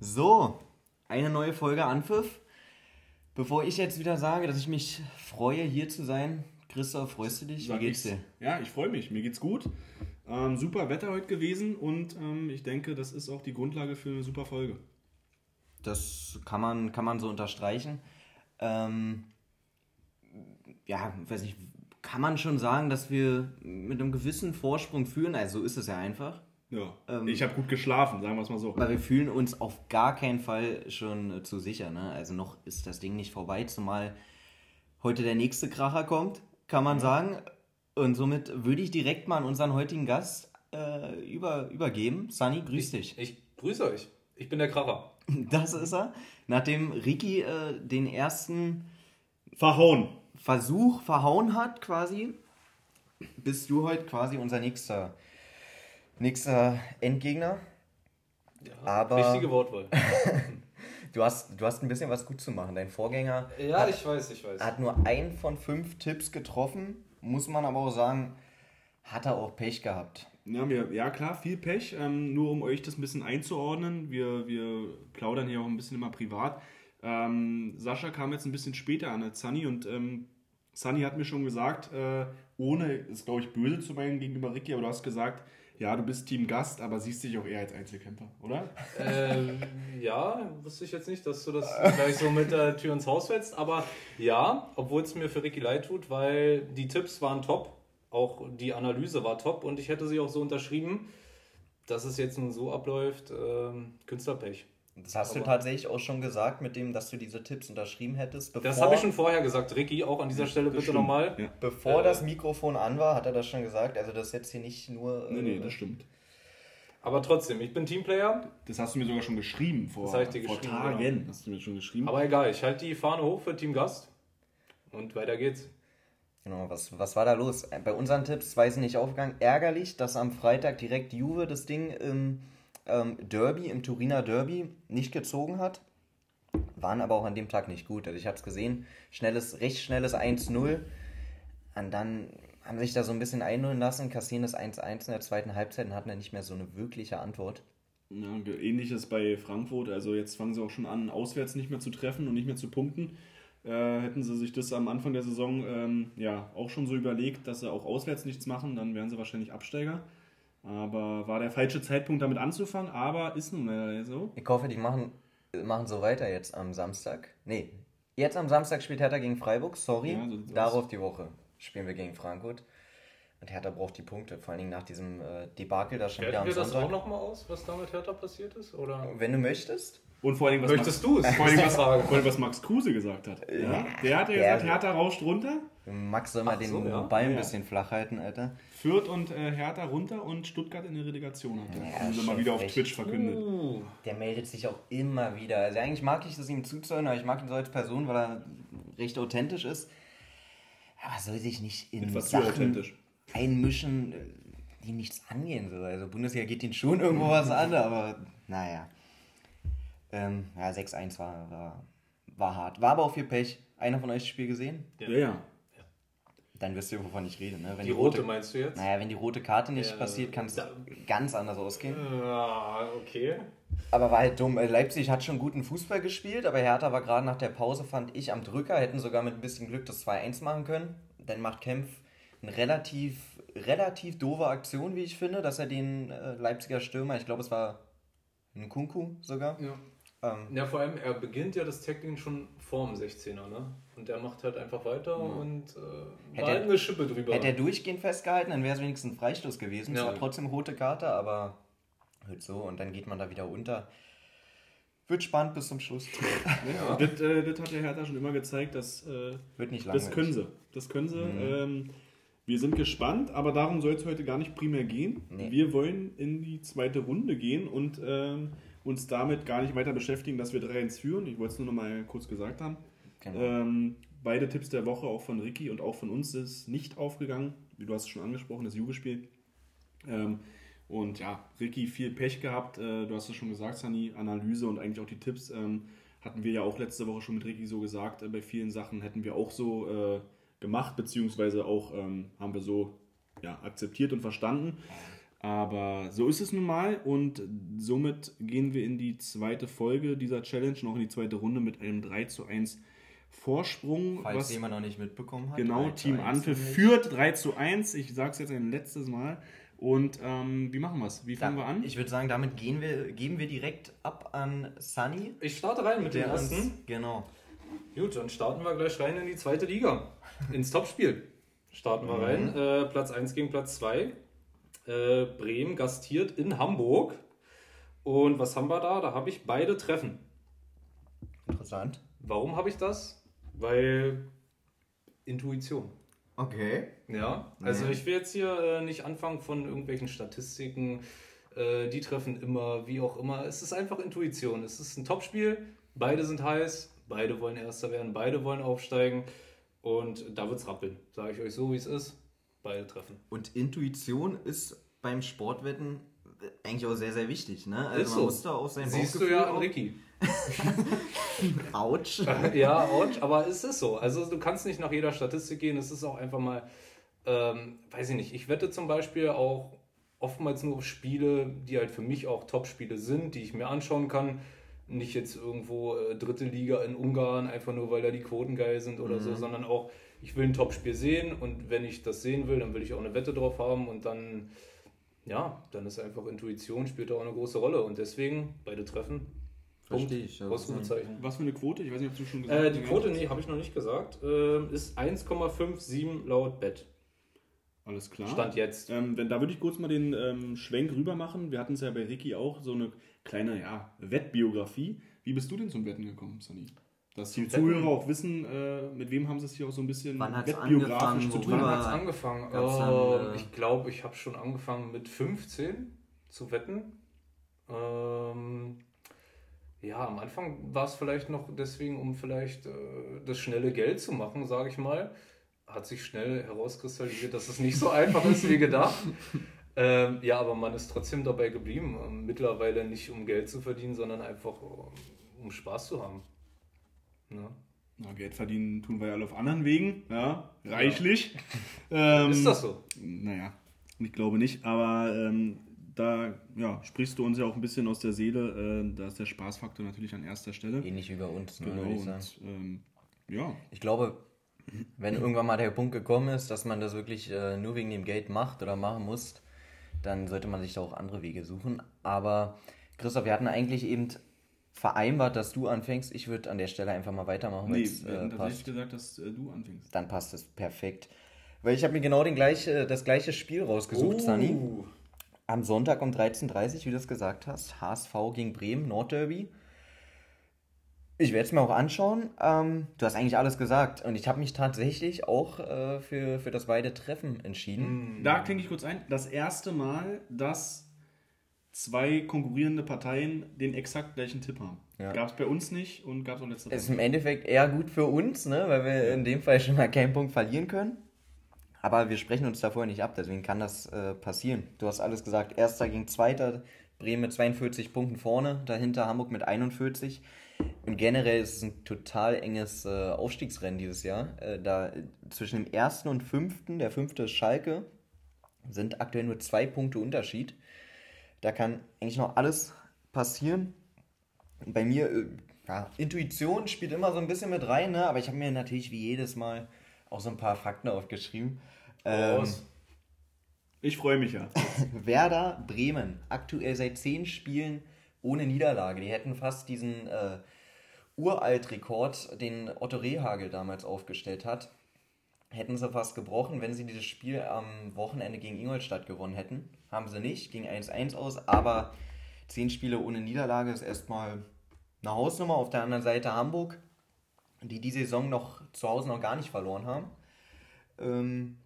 So, eine neue Folge Anpfiff. Bevor ich jetzt wieder sage, dass ich mich freue, hier zu sein, Christoph, freust du dich? Sag Wie geht's dir? Ja, ich freue mich. Mir geht's gut. Ähm, super Wetter heute gewesen und ähm, ich denke, das ist auch die Grundlage für eine super Folge. Das kann man, kann man so unterstreichen. Ähm, ja, weiß nicht, kann man schon sagen, dass wir mit einem gewissen Vorsprung führen? Also so ist es ja einfach. Ja. Ähm, ich habe gut geschlafen, sagen wir es mal so. Weil wir fühlen uns auf gar keinen Fall schon äh, zu sicher. Ne? Also noch ist das Ding nicht vorbei, zumal heute der nächste Kracher kommt, kann man sagen. Und somit würde ich direkt mal an unseren heutigen Gast äh, über, übergeben. Sunny, grüß dich. Ich grüße euch. Ich bin der Kracher. Das ist er. Nachdem Ricky äh, den ersten Verhauen. Versuch verhauen hat, quasi, bist du heute quasi unser nächster, nächster Endgegner. Ja, Aber- Richtige Wortwahl. Du hast, du hast ein bisschen was gut zu machen. Dein Vorgänger Ja, hat, ich weiß, ich weiß. hat nur ein von fünf Tipps getroffen. Muss man aber auch sagen, hat er auch Pech gehabt. Ja, wir, ja klar, viel Pech. Ähm, nur um euch das ein bisschen einzuordnen. Wir, wir plaudern hier auch ein bisschen immer privat. Ähm, Sascha kam jetzt ein bisschen später an als Sunny und ähm, Sunny hat mir schon gesagt, äh, ohne es glaube ich böse zu meinen gegenüber Ricky, aber du hast gesagt, ja, du bist Team Gast, aber siehst dich auch eher als Einzelkämpfer, oder? ähm, ja, wusste ich jetzt nicht, dass du das gleich so mit der Tür ins Haus fetzt. Aber ja, obwohl es mir für Ricky leid tut, weil die Tipps waren top. Auch die Analyse war top und ich hätte sie auch so unterschrieben, dass es jetzt nun so abläuft. Ähm, Künstlerpech. Das hast du Aber- tatsächlich auch schon gesagt, mit dem, dass du diese Tipps unterschrieben hättest. Bevor, Das habe ich schon vorher gesagt, Ricky. Auch an dieser Stelle bitte nochmal. Ja. Bevor Äh, das Mikrofon an war, hat er das schon gesagt. Also das ist jetzt hier nicht nur... Nee, nee, äh, das stimmt. Aber trotzdem, ich bin Teamplayer. Das hast du mir sogar schon geschrieben vor, Das hab ich dir vor geschrieben, Tagen. genau. Hast du mir schon geschrieben. Aber egal, ich halte die Fahne hoch für Team Gast. Und weiter geht's. Genau, was, was war da los? Äh, Bei unseren Tipps war es nicht aufgegangen. Ärgerlich, dass am Freitag direkt Juve das Ding im ähm, Derby, im Turiner Derby, nicht gezogen hat. Waren aber auch an dem Tag nicht gut. Also ich habe es gesehen, schnelles, recht schnelles 1-0. Und dann haben sich da so ein bisschen einholen lassen, kassieren das 1-1 in der zweiten Halbzeit und hatten dann nicht mehr so eine wirkliche Antwort. Ja, ähnliches bei Frankfurt. Also jetzt fangen sie auch schon an, auswärts nicht mehr zu treffen und nicht mehr zu punkten. Äh, hätten sie sich das am Anfang der Saison ähm, ja auch schon so überlegt, dass sie auch auswärts nichts machen, dann wären sie wahrscheinlich Absteiger. Aber war der falsche Zeitpunkt, damit anzufangen, aber ist nun leider so. Ich hoffe, die machen, machen so weiter jetzt am Samstag. Nee, jetzt am Samstag spielt Hertha gegen Freiburg, sorry. Ja, so Darauf die Woche spielen wir gegen Frankfurt. Und Hertha braucht die Punkte, vor allen Dingen nach diesem äh, Debakel da schon wieder Werten am wir das auch Sonntag. nochmal aus, was da mit Hertha passiert ist? Oder Wenn du möchtest. Und vor allem, was möchtest Max, du es? vor allem, was, was Max Kruse gesagt hat. Ja, der hat ja gesagt, Hertha rauscht runter, Max soll mal Ach den so, ja. Ball ein Ja. bisschen flach halten, Alter. Fürth und äh, Hertha runter und Stuttgart in die Relegation hat. Ja, haben sie schon mal wieder auf frech. Twitch verkündet. Uh, Der meldet sich auch immer wieder. Also eigentlich mag ich das ihm zuzuhören, aber ich mag ihn so als Person, weil er recht authentisch ist. Aber soll sich nicht in Etwas zu Sachen authentisch. einmischen, äh, die nichts angehen. So. Also Bundesliga geht ihn schon irgendwo was an, aber naja. Ähm, ja, 6-1 war, war, war hart. War aber auch viel Pech. Einer von euch das Spiel gesehen? Ja, ja. Dann wisst ihr, wovon ich rede. Ne? Wenn die rote meinst du jetzt? Naja, wenn die rote Karte nicht Ja, passiert, kann es ganz anders ausgehen. Ah, okay. Aber war halt dumm. Äh, Leipzig hat schon guten Fußball gespielt, aber Hertha war gerade nach der Pause, fand ich, am Drücker. Hätten sogar mit ein bisschen Glück das 2-1 machen können. Dann macht Kempf eine relativ, relativ doofe Aktion, wie ich finde, dass er den äh, Leipziger Stürmer, ich glaube, es war ein Kunku sogar. Ja. Ähm, ja, vor allem, er beginnt ja das Tackling schon vorm 16er, ne? Und er macht halt einfach weiter und äh, Hätte er- eine Schippe drüber. hätte er durchgehend festgehalten, dann wäre es wenigstens ein Freistoß gewesen. Es Ja. war trotzdem rote Karte, aber halt so und dann geht man da wieder unter. Wird spannend bis zum Schluss. Ja. Das, äh, das hat der Hertha schon immer gezeigt, dass äh, Wird nicht langweilig. das können sie. Das können sie. Mhm. Ähm, wir sind gespannt, aber darum soll es heute gar nicht primär gehen. Nee. Wir wollen in die zweite Runde gehen und ähm, uns damit gar nicht weiter beschäftigen, dass wir 3-1 führen. Ich wollte es nur noch mal kurz gesagt haben. Genau. Ähm, beide Tipps der Woche, auch von Ricky und auch von uns, ist nicht aufgegangen. Wie du hast es schon angesprochen, das Juve-Spiel. Ähm, und ja, Ricky viel Pech gehabt. Äh, du hast es schon gesagt, Sani, Analyse und eigentlich auch die Tipps. Ähm, hatten wir ja auch letzte Woche schon mit Ricky so gesagt. Äh, bei vielen Sachen hätten wir auch so äh, gemacht, beziehungsweise auch ähm, haben wir so ja, akzeptiert und verstanden. Aber so ist es nun mal und somit gehen wir in die zweite Folge dieser Challenge, noch in die zweite Runde mit einem 3 zu 1 Vorsprung. Falls was jemand noch nicht mitbekommen hat. genau 3 zu Team 1 Anpfiff führt 3 zu 1. Ich sage es jetzt ein letztes Mal. Und ähm, wie machen wir es? Wie fangen wir an? Ich würde sagen, damit gehen wir, geben wir direkt ab an Sunny. Ich starte rein mit dem uns, ersten. genau. Gut, dann starten wir gleich rein in die zweite Liga. Ins Topspiel. Starten wir rein. Äh, Platz 1 gegen Platz 2. Äh, Bremen gastiert in Hamburg. Und was haben wir da? Da habe ich beide Treffen. Interessant. Warum habe ich das? Weil Intuition. Okay. Ja, also Ja. ich will jetzt hier äh, nicht anfangen von irgendwelchen Statistiken. Äh, die treffen immer, wie auch immer. Es ist einfach Intuition. Es ist ein Topspiel. Beide sind heiß. Beide wollen Erster werden. Beide wollen aufsteigen. Und da wird es rappeln. Sage ich euch so, wie es ist. Beide treffen. Und Intuition ist beim Sportwetten eigentlich auch sehr, sehr wichtig. Ne? Also Ist man so. muss da auf sein Siehst du Bauchgefühl ja an auch- Ricky. Autsch. ja, ouch, aber es ist so. Also du kannst nicht nach jeder Statistik gehen. Es ist auch einfach mal, ähm, weiß ich nicht, ich wette zum Beispiel auch oftmals nur auf Spiele, die halt für mich auch Top-Spiele sind, die ich mir anschauen kann. Nicht jetzt irgendwo äh, dritte Liga in Ungarn, einfach nur weil da die Quoten geil sind oder so, sondern auch, ich will ein Top-Spiel sehen und wenn ich das sehen will, dann will ich auch eine Wette drauf haben und dann, ja, dann ist einfach Intuition, spielt da auch eine große Rolle und deswegen beide treffen. Punkt. Verstehe ich, ja. Was für eine Quote? Ich weiß nicht, ob du schon gesagt Äh, hast. die Quote, nee, habe ich noch nicht gesagt, ähm, ist 1,57 laut Bett. Alles klar. Stand jetzt. Ähm, wenn, da würde ich kurz mal den ähm, Schwenk rüber machen. Wir hatten es ja bei Ricky auch, so eine kleine ja, Wettbiografie. Wie bist du denn zum Wetten gekommen, Sunny? Dass die? Zuhörer auch wissen, äh, mit wem haben sie es hier auch so ein bisschen wettbiografisch zu tun. Wann hat es angefangen? gab's dann, äh, ich glaube, ich habe schon angefangen mit 15 zu wetten. Ähm, ja, am Anfang war es vielleicht noch deswegen, um vielleicht äh, das schnelle Geld zu machen, sage ich mal. Hat sich schnell herauskristallisiert, dass es nicht so einfach ist wie gedacht. Ähm, ja, aber man ist trotzdem dabei geblieben. Mittlerweile nicht um Geld zu verdienen, sondern einfach um Spaß zu haben. Ne? Na, Geld verdienen tun wir ja alle auf anderen Wegen, ja, reichlich. Ähm, Ist das so? Naja, ich glaube nicht, aber ähm, da ja, sprichst du uns ja auch ein bisschen aus der Seele. Äh, da ist der Spaßfaktor natürlich an erster Stelle. Ähnlich wie bei uns, ne, Genau, würde ich sagen. und ähm, ja, Ich glaube, wenn irgendwann mal der Punkt gekommen ist, dass man das wirklich äh, nur wegen dem Geld macht oder machen muss, dann sollte man sich da auch andere Wege suchen. Aber Christoph, wir hatten eigentlich eben vereinbart, dass du anfängst. Ich würde an der Stelle einfach mal weitermachen, nee, wir äh, tatsächlich gesagt, dass äh, du anfängst. Dann passt es perfekt. Weil ich habe mir genau den gleich, äh, das gleiche Spiel rausgesucht, Sunny. Uh, Am Sonntag um 13.30 Uhr, wie du es gesagt hast, HSV gegen Bremen, Nordderby. Ich werde es mir auch anschauen. Ähm, du hast eigentlich alles gesagt. Und ich habe mich tatsächlich auch äh, für, für das beide Treffen entschieden. Da klinge ich kurz ein. Das erste Mal, dass zwei konkurrierende Parteien den exakt gleichen Tipp haben. Ja. Gab es bei uns nicht und gab es auch letzte Es ist Woche. im Endeffekt eher gut für uns, ne? weil wir in dem Fall schon mal keinen Punkt verlieren können. Aber wir sprechen uns da vorher nicht ab, deswegen kann das äh, passieren. Du hast alles gesagt. Erster gegen Zweiter, Bremen mit 42 Punkten vorne, dahinter Hamburg mit 41. Und generell ist es ein total enges äh, Aufstiegsrennen dieses Jahr. Äh, da äh, zwischen dem ersten und fünften, der fünfte ist Schalke, sind aktuell nur zwei Punkte Unterschied. Da kann eigentlich noch alles passieren. Bei mir, äh, ja, Intuition spielt immer so ein bisschen mit rein, ne? aber ich habe mir natürlich wie jedes Mal auch so ein paar Fakten aufgeschrieben. Ähm. Ich freue mich ja. Werder Bremen, aktuell seit zehn Spielen ohne Niederlage. Die hätten fast diesen äh, Uralt-Rekord, den Otto Rehagel damals aufgestellt hat, hätten sie fast gebrochen, wenn sie dieses Spiel am Wochenende gegen Ingolstadt gewonnen hätten. Haben sie nicht, ging 1-1 aus, aber zehn Spiele ohne Niederlage ist erstmal eine Hausnummer. Auf der anderen Seite Hamburg, die die Saison noch zu Hause noch gar nicht verloren haben. Ähm,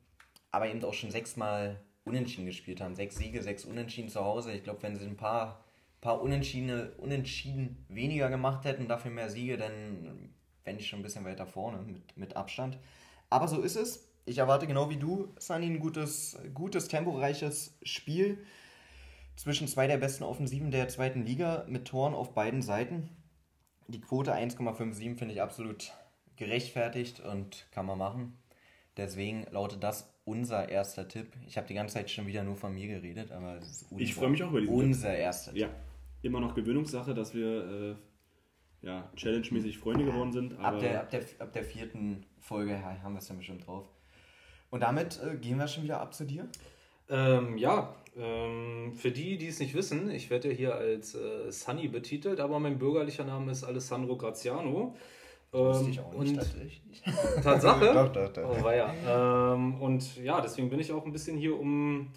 aber eben auch schon sechsmal unentschieden gespielt haben. Sechs Siege, sechs Unentschieden zu Hause. Ich glaube, wenn sie ein paar, paar Unentschiedene, Unentschieden weniger gemacht hätten, dafür mehr Siege, dann fände ich schon ein bisschen weiter vorne mit, mit Abstand. Aber so ist es. Ich erwarte genau wie du, Sunny, ein gutes, gutes, temporeiches Spiel zwischen zwei der besten Offensiven der zweiten Liga mit Toren auf beiden Seiten. Die Quote 1,57 finde ich absolut gerechtfertigt und kann man machen. Deswegen lautet das unser erster Tipp. Ich habe die ganze Zeit schon wieder nur von mir geredet, aber es ist unser, Ich freue mich auch über diesen unser erster Tipp. Ja, immer noch Gewöhnungssache, dass wir äh, ja, challenge-mäßig Freunde geworden sind. Ab der, ab, der, ab der vierten Folge haben wir es dann bestimmt drauf. Und damit äh, gehen wir schon wieder ab zu dir. Ähm, ja, ähm, für die, die es nicht wissen, ich werde ja hier als äh, Sunny betitelt, aber mein bürgerlicher Name ist Alessandro Graziano. Wusste Ähm, ich auch nicht und. Tatsache? Doch, doch, doch. Oh, weia. Ähm, und ja, deswegen bin ich auch ein bisschen hier, um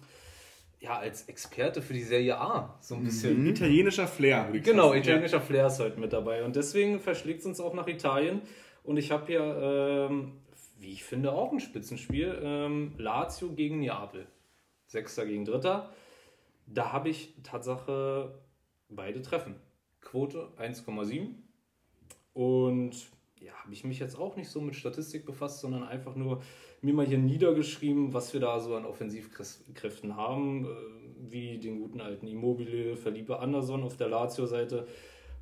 ja, als Experte für die Serie A so ein bisschen. italienischer Flair, würde ich Genau, sagen. italienischer Flair ist heute mit dabei. Und deswegen verschlägt es uns auch nach Italien. Und ich habe hier, ähm, wie ich finde, auch ein Spitzenspiel. Ähm, Lazio gegen Neapel. Sechster gegen Dritter. Da habe ich Tatsache beide Treffen. Quote 1,7. Und ja, habe ich mich jetzt auch nicht so mit Statistik befasst, sondern einfach nur mir mal hier niedergeschrieben, was wir da so an Offensivkräften haben, äh, wie den guten alten Immobile, Felipe Anderson auf der Lazio-Seite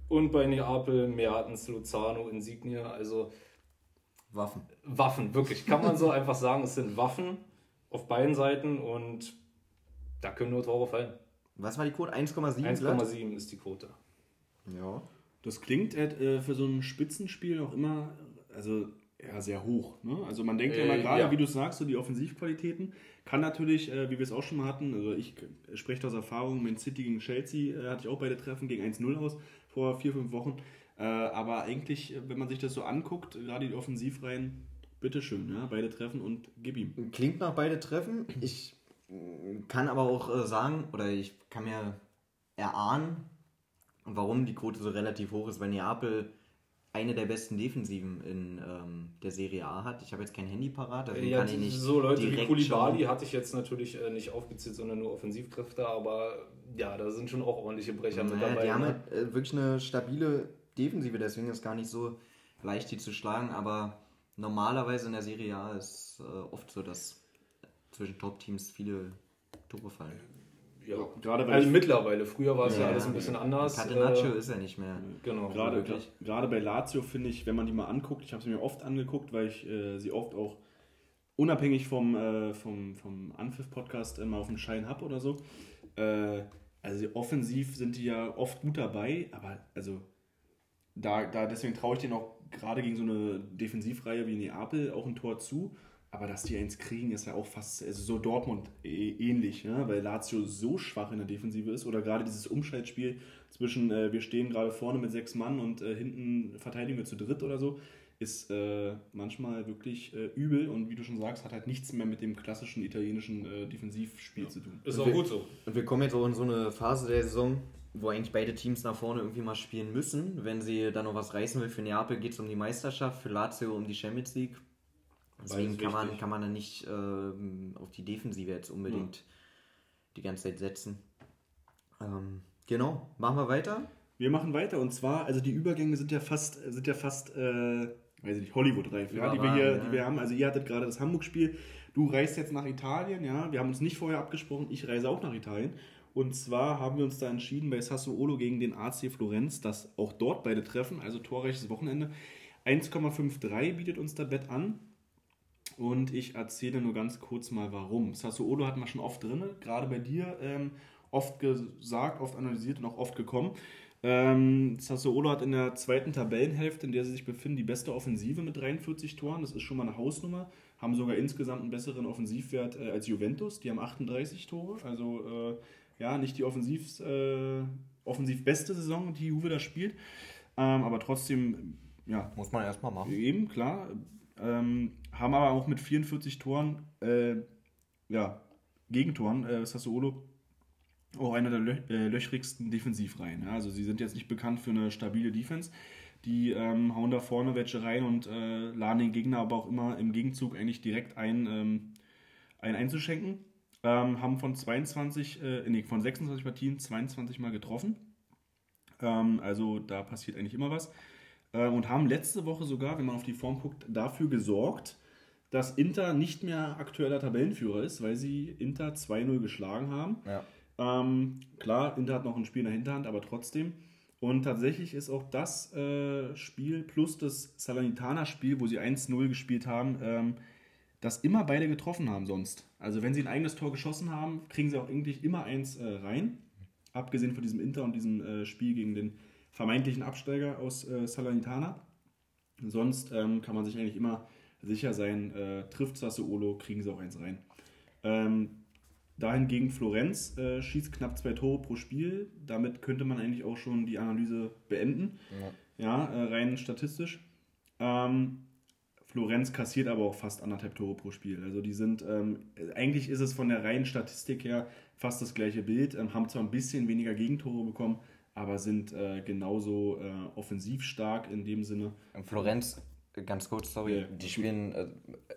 und bei Neapel Mertens, Luzano, Insigne, also Waffen. Waffen, wirklich, kann man so einfach sagen, es sind Waffen auf beiden Seiten und da können nur Tore fallen. Was war die Quote? 1,7 glatt? 1,7 ist die Quote. Ja. Das klingt äh, für so ein Spitzenspiel auch immer, also ja, sehr hoch. Ne? Also man denkt ja Äh, immer gerade, ja. wie du sagst, so die Offensivqualitäten kann natürlich, äh, wie wir es auch schon mal hatten, also ich äh, spreche aus Erfahrung, Man City gegen Chelsea äh, hatte ich auch beide Treffen gegen 1-0 aus vor vier, fünf Wochen. Äh, aber eigentlich, äh, wenn man sich das so anguckt, gerade die Offensivreihen, bitteschön, ja, beide Treffen und gib ihm. Klingt nach beide Treffen. Ich äh, kann aber auch äh, sagen, oder ich kann mir erahnen, warum die Quote so relativ hoch ist, weil Neapel eine der besten Defensiven in ähm, der Serie A hat. Ich habe jetzt kein Handy parat, deswegen Ja, kann ich nicht so Leute wie direkt schauen. hatte ich jetzt natürlich äh, nicht aufgezählt, sondern nur Offensivkräfte, aber ja, da sind schon auch ordentliche Brecher mit Naja, dabei. die haben ne? halt äh, wirklich eine stabile Defensive, deswegen ist es gar nicht so leicht, die zu schlagen, aber normalerweise in der Serie A ist äh, oft so, dass zwischen Top-Teams viele Tore fallen. ja. Gerade weil also mittlerweile, früher war es ja, Ja, alles ein bisschen anders. Catenaccio äh, ist ja nicht mehr. genau. Gerade, wirklich. gerade bei Lazio finde ich, wenn man die mal anguckt, ich habe sie mir oft angeguckt, weil ich äh, sie oft auch unabhängig vom, äh, vom, vom Anpfiff-Podcast immer auf dem Schein habe oder so. Äh, also offensiv sind die ja oft gut dabei, aber also da, da deswegen traue ich denen auch gerade gegen so eine Defensivreihe wie Neapel auch ein Tor zu. Aber dass die eins kriegen, ist ja auch fast also so Dortmund äh, ähnlich, ne? weil Lazio so schwach in der Defensive ist. Oder gerade dieses Umschaltspiel zwischen, äh, wir stehen gerade vorne mit sechs Mann und äh, hinten verteidigen wir zu dritt oder so, ist äh, manchmal wirklich äh, übel. Und wie du schon sagst, hat halt nichts mehr mit dem klassischen italienischen äh, Defensivspiel zu tun. Ist auch gut so. Und wir kommen jetzt auch in so eine Phase der Saison, wo eigentlich beide Teams nach vorne irgendwie mal spielen müssen. Wenn sie dann noch was reißen will, für Neapel geht es um die Meisterschaft, für Lazio um die Champions League. Deswegen kann man, kann man dann nicht ähm, auf die Defensive jetzt unbedingt die ganze Zeit setzen. Ähm, genau, machen wir weiter. Wir machen weiter und zwar, also die Übergänge sind ja fast, sind ja fast, äh, weiß ich nicht, Hollywood-reif, ja, die wir hier, ja. die wir haben. Also ihr hattet gerade das Hamburg-Spiel, du reist jetzt nach Italien, ja. Wir haben uns nicht vorher abgesprochen, ich reise auch nach Italien. Und zwar haben wir uns da entschieden bei Sassuolo gegen den AC Florenz, dass auch dort beide treffen, also torreiches Wochenende. 1,53 bietet uns das Bett an. Und ich erzähle nur ganz kurz mal warum. Sassuolo hatten wir schon oft drin, gerade bei dir ähm, oft gesagt, oft analysiert und auch oft gekommen. Ähm, Sassuolo hat in der zweiten Tabellenhälfte, in der sie sich befinden, die beste Offensive mit 43 Toren. Das ist schon mal eine Hausnummer. Haben sogar insgesamt einen besseren Offensivwert äh, als Juventus. Die haben 38 Tore. Also äh, ja, nicht die offensiv, äh, offensiv beste Saison, die Juve da spielt. Ähm, aber trotzdem, ja, Muss man erstmal machen. Eben, klar. Ähm, haben aber auch mit 44 Toren, äh, ja, Gegentoren, äh, Sassuolo auch einer der lö äh, löchrigsten Defensivreihen. Ja? Also sie sind jetzt nicht bekannt für eine stabile Defense. Die ähm, hauen da vorne welche rein und äh, laden den Gegner aber auch immer im Gegenzug eigentlich direkt ein, ähm, ein einzuschenken. Ähm, haben von 22, äh, nee, von 26 Partien 22 Mal getroffen. Ähm, also da passiert eigentlich immer was. Äh, und haben letzte Woche sogar, wenn man auf die Form guckt, dafür gesorgt, dass Inter nicht mehr aktueller Tabellenführer ist, weil sie Inter 2-0 geschlagen haben. Ja. Ähm, klar, Inter hat noch ein Spiel in der Hinterhand, aber trotzdem. Und tatsächlich ist auch das äh, Spiel plus das Salernitana-Spiel, wo sie 1-0 gespielt haben, ähm, dass immer beide getroffen haben sonst. Also wenn sie ein eigenes Tor geschossen haben, kriegen sie auch eigentlich immer eins äh, rein. Abgesehen von diesem Inter und diesem äh, Spiel gegen den vermeintlichen Absteiger aus äh, Salernitana. Sonst ähm, kann man sich eigentlich immer sicher sein, äh, trifft Sassuolo, kriegen sie auch eins rein. Ähm, dahingegen Florenz äh, schießt knapp zwei Tore pro Spiel. Damit könnte man eigentlich auch schon die Analyse beenden. Ja, äh, rein statistisch. Ähm, Florenz kassiert aber auch fast anderthalb Tore pro Spiel. Also die sind, ähm, eigentlich ist es von der reinen Statistik her fast das gleiche Bild, ähm, haben zwar ein bisschen weniger Gegentore bekommen, aber sind äh, genauso äh, offensiv stark in dem Sinne. Florenz, ganz kurz, sorry, Ja. die spielen äh,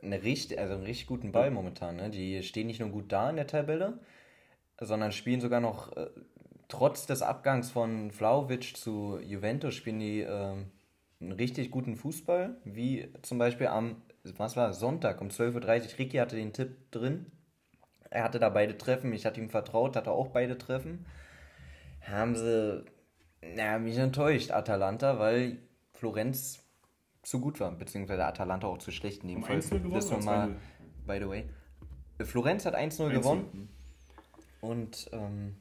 eine richtig, also einen richtig guten Ball momentan. Ne? Die stehen nicht nur gut da in der Tabelle, sondern spielen sogar noch, äh, trotz des Abgangs von Vlaovic zu Juventus, spielen die ähm, einen richtig guten Fußball, wie zum Beispiel am, was war Sonntag um 12.30 Uhr. Ricky hatte den Tipp drin. Er hatte da beide Treffen, ich hatte ihm vertraut, hatte auch beide Treffen. Haben sie, na, mich enttäuscht, Atalanta, weil Florenz zu gut war, beziehungsweise Atalanta auch zu schlecht in dem Fall. 1-0 gewonnen Das nochmal, 2-0? by the way. Florenz hat 1-0 gewonnen und ähm,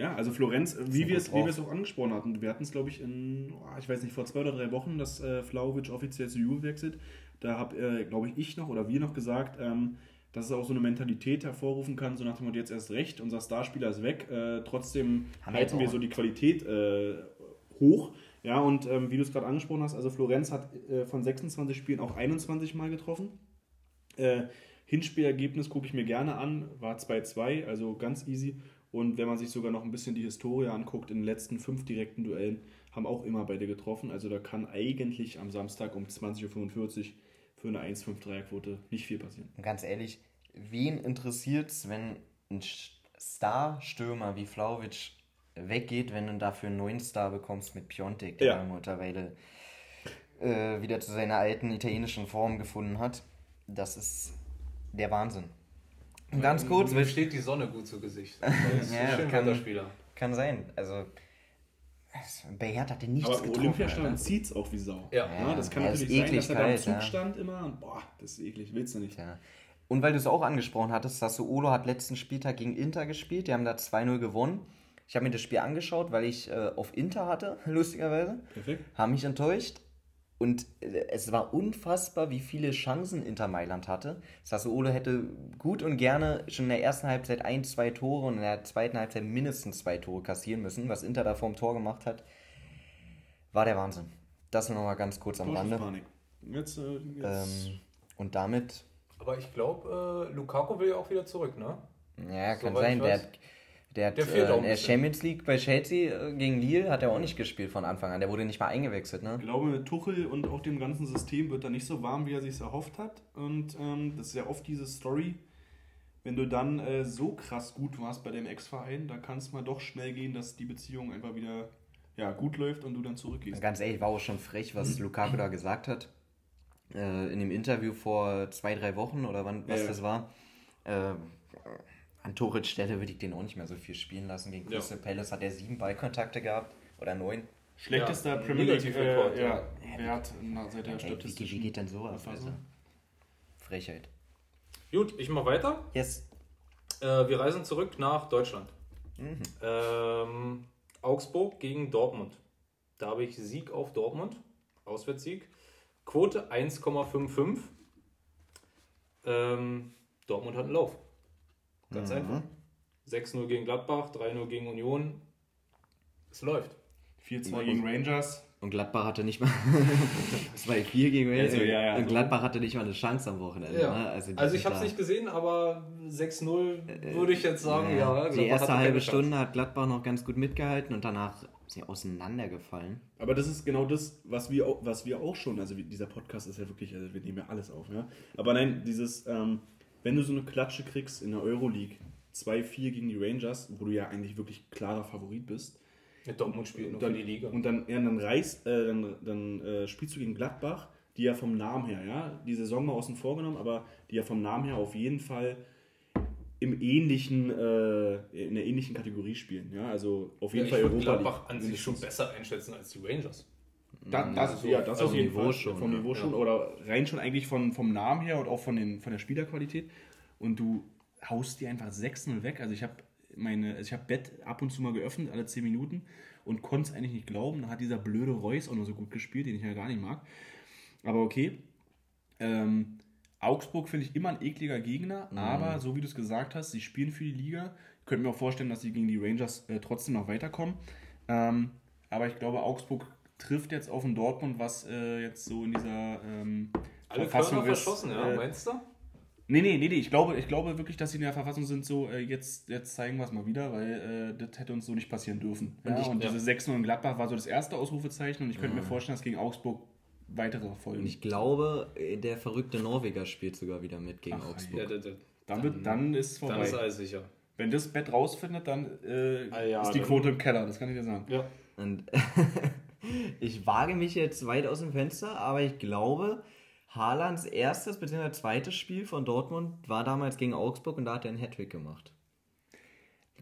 Ja, also Florenz, wie wir, es, wie wir es auch angesprochen hatten, wir hatten es, glaube ich, in, oh, ich weiß nicht, vor zwei oder drei Wochen, dass äh, Vlaovic offiziell zu Juve wechselt. Da habe, äh, glaube ich, ich noch oder wir noch gesagt, ähm, dass es auch so eine Mentalität hervorrufen kann, so nach dem Motto, jetzt erst recht, unser Starspieler ist weg, äh, trotzdem Haben halten wir so die Qualität äh, hoch. Ja, und ähm, wie du es gerade angesprochen hast, also Florenz hat äh, von 26 Spielen auch 21 Mal getroffen. Äh, Hinspielergebnis gucke ich mir gerne an, war 2-2, also ganz easy. Und wenn man sich sogar noch ein bisschen die Historie anguckt, in den letzten fünf direkten Duellen haben auch immer beide getroffen. Also da kann eigentlich am Samstag um 20.45 Uhr für eine 1-5-3er-Quote nicht viel passieren. Und ganz ehrlich, wen interessiert's, wenn ein Star-Stürmer wie Vlaovic weggeht, wenn du dafür einen neuen Star bekommst mit Piontek, der Ja. mittlerweile äh, wieder zu seiner alten italienischen Form gefunden hat. Das ist der Wahnsinn. Und ganz kurz, Mir weil- steht die Sonne gut zu Gesicht. Das ist Ja, schön kann- Wetterspieler. kann sein. Also, bei Hertha hat er nichts Aber getroffen. Olympiastadion zieht es auch wie Sau. Ja. Ja, das kann Ja, natürlich sein, eklig dass er da im Zug ja. stand immer und boah, das ist eklig, willst du nicht. Ja. Und weil du es auch angesprochen hattest, Sassuolo hat letzten Spieltag gegen Inter gespielt. Die haben da 2-0 gewonnen. Ich habe mir das Spiel angeschaut, weil ich äh, auf Inter hatte, lustigerweise. Perfekt. Haben mich enttäuscht. Und äh, es war unfassbar, wie viele Chancen Inter Mailand hatte. Sassuolo hätte gut und gerne schon in der ersten Halbzeit ein, zwei Tore und in der zweiten Halbzeit mindestens zwei Tore kassieren müssen. Was Inter da vorm Tor gemacht hat, war der Wahnsinn. Das nur noch mal ganz kurz am Rande. Jetzt, äh, jetzt Ähm, und damit Aber ich glaube, äh, Lukaku will ja auch wieder zurück, ne? Ja, kann Soweit sein. Der hat, der hat Der äh, in der. Champions League bei Chelsea äh, gegen Lille hat er auch nicht gespielt von Anfang an. Der wurde nicht mal eingewechselt, ne? Ich glaube, mit Tuchel und auch dem ganzen System wird er nicht so warm, wie er sich erhofft hat. Und ähm, das ist ja oft diese Story, wenn du dann äh, so krass gut warst bei deinem Ex-Verein, da kann es mal doch schnell gehen, dass die Beziehung einfach wieder ja, gut läuft und du dann zurückgehst. Ganz ehrlich, war auch schon frech, was Lukaku da gesagt hat. Äh, in dem Interview vor zwei, drei Wochen oder wann was ja. das war. Äh, an Torits Stelle würde ich den auch nicht mehr so viel spielen lassen. Gegen Ja. Crystal Palace hat er sieben Ballkontakte gehabt. Oder neun. Schlechtester Ja, Premier League äh, ja, ja. Wert na, seit der Ey, wie, geht denn sowas? Alter? Frechheit. Gut, ich mache weiter. Yes. Äh, wir reisen zurück nach Deutschland. Ähm, Augsburg gegen Dortmund. Da habe ich Sieg auf Dortmund. Auswärtssieg. Quote 1,55. Ähm, Dortmund hat einen Lauf. Ganz einfach. 6-0 gegen Gladbach, 3-0 gegen Union. Es läuft. 4-2 gegen Rangers. Und Gladbach hatte nicht mal 2-4 gegen Wales. Also, ja, ja, und so. Gladbach hatte nicht mal eine Chance am Wochenende. Ja. Ne? Also, Also ich sind habe es nicht gesehen, aber 6-0 würde ich jetzt sagen, ja. Ja, die erste halbe. Stunde hat Gladbach noch ganz gut mitgehalten und danach ist sie auseinandergefallen. Aber das ist genau das, was wir auch, was wir auch schon, also dieser Podcast ist ja wirklich, also wir nehmen ja alles auf, ja. Aber nein, dieses, ähm, wenn du so eine Klatsche kriegst in der Euroleague, 2-4 gegen die Rangers, wo du ja eigentlich wirklich klarer Favorit bist, Mit Dortmund spielt nur dann, die Liga. und dann, ja, dann reißt, äh, dann, dann äh, spielst du gegen Gladbach, die ja vom Namen her, ja, die Saison mal außen vor genommen, aber die ja vom Namen her auf jeden Fall im ähnlichen, äh, in der ähnlichen Kategorie spielen, ja, also auf Ja, jeden ich Fall Europa Gladbach an sich schon besser einschätzen als die Rangers. Da, das, ja, das also auf jeden Niveau Fall. schon, Vom. Niveau schon. Oder rein schon eigentlich von, vom Namen her und auch von, den, von der Spielerqualität. Und du haust die einfach 6-0 weg. Also ich habe meine, also ich habe Bett ab und zu mal geöffnet, alle 10 Minuten und konnte es eigentlich nicht glauben. Da hat dieser blöde Reus auch noch so gut gespielt, den ich ja gar nicht mag. Aber okay. Ähm, Augsburg finde ich immer ein ekliger Gegner, Mhm. aber so wie du es gesagt hast, sie spielen für die Liga. Ich könnte mir auch vorstellen, dass sie gegen die Rangers äh, trotzdem noch weiterkommen. Ähm, aber ich glaube, Augsburg trifft jetzt auf den Dortmund, was äh, jetzt so in dieser ähm, Alle Verfassung Körner ist. verschossen, ja, äh, meinst du? Nee, nee, nee, nee. Ich glaube, ich glaube wirklich, dass sie in der Verfassung sind, so, äh, jetzt, jetzt zeigen wir es mal wieder, weil äh, das hätte uns so nicht passieren dürfen. Ja? ich- Und ja. diese 6-0 in Gladbach war so das erste Ausrufezeichen und ich könnte mir vorstellen, dass gegen Augsburg weitere folgen. Und ich glaube, äh, der verrückte Norweger spielt sogar wieder mit gegen Ach, Augsburg. Ja, da, da, dann, wird, dann ist es vorbei. dann ist alles sicher. Wenn das Bett rausfindet, dann äh, Ah, ja, ist die dann- Quote im Keller, das kann ich dir sagen. Ja. Und ich wage mich jetzt weit aus dem Fenster, aber ich glaube, Haalands erstes bzw. zweites Spiel von Dortmund war damals gegen Augsburg und da hat er einen Hattrick gemacht.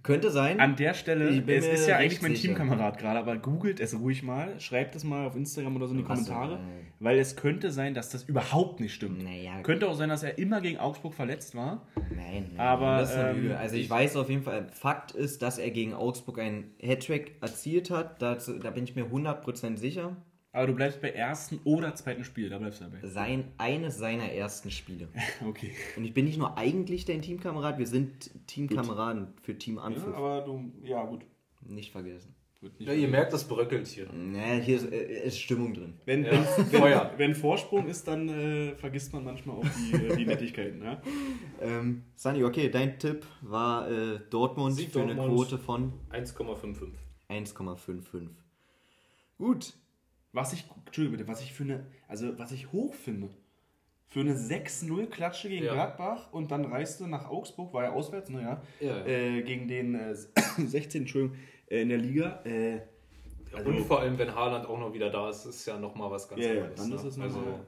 Könnte sein. An der Stelle, es ist ja eigentlich mein sicher. Teamkamerad gerade, aber googelt es ruhig mal, schreibt es mal auf Instagram oder so in die denn, Kommentare, ey? weil es könnte sein, dass das überhaupt nicht stimmt. Naja. Könnte auch sein, dass er immer gegen Augsburg verletzt war. Nein, nein, Aber, das ist eine Lüge. Also ich, ich- weiß auf jeden Fall, Fakt ist, dass er gegen Augsburg einen Hattrick erzielt hat. Dazu, da bin ich mir 100% sicher. Aber du bleibst bei ersten oder zweiten Spiel, da bleibst du dabei. Sein, eines seiner ersten Spiele. Okay. Und ich bin nicht nur eigentlich dein Teamkamerad, wir sind Teamkameraden für Team Anpfiff. aber du, ja gut. Nicht vergessen. Nicht Ja, ihr merkt, das bröckelt hier. Naja, hier ist, äh, ist Stimmung drin. wenn, Ja. wenn, wenn Vorsprung ist, dann äh, vergisst man manchmal auch die, äh, die Nettigkeiten. Ja? Ähm, Sunny, okay, dein Tipp war äh, Dortmund Sieg für eine Dortmund. Quote von 1,55. 1,55. Gut. Was ich, Entschuldigung bitte, was ich für eine, also was ich hoch finde, für eine 6-0-Klatsche gegen Ja. Gladbach und dann reist du nach Augsburg, war ja auswärts, naja, Ja. äh, gegen den äh, 16, Entschuldigung, äh, in der Liga. Äh, also, Und vor allem, wenn Haaland auch noch wieder da ist, ist ja nochmal was ganz ja, ja, Neues. dann ne? ist es also, nochmal,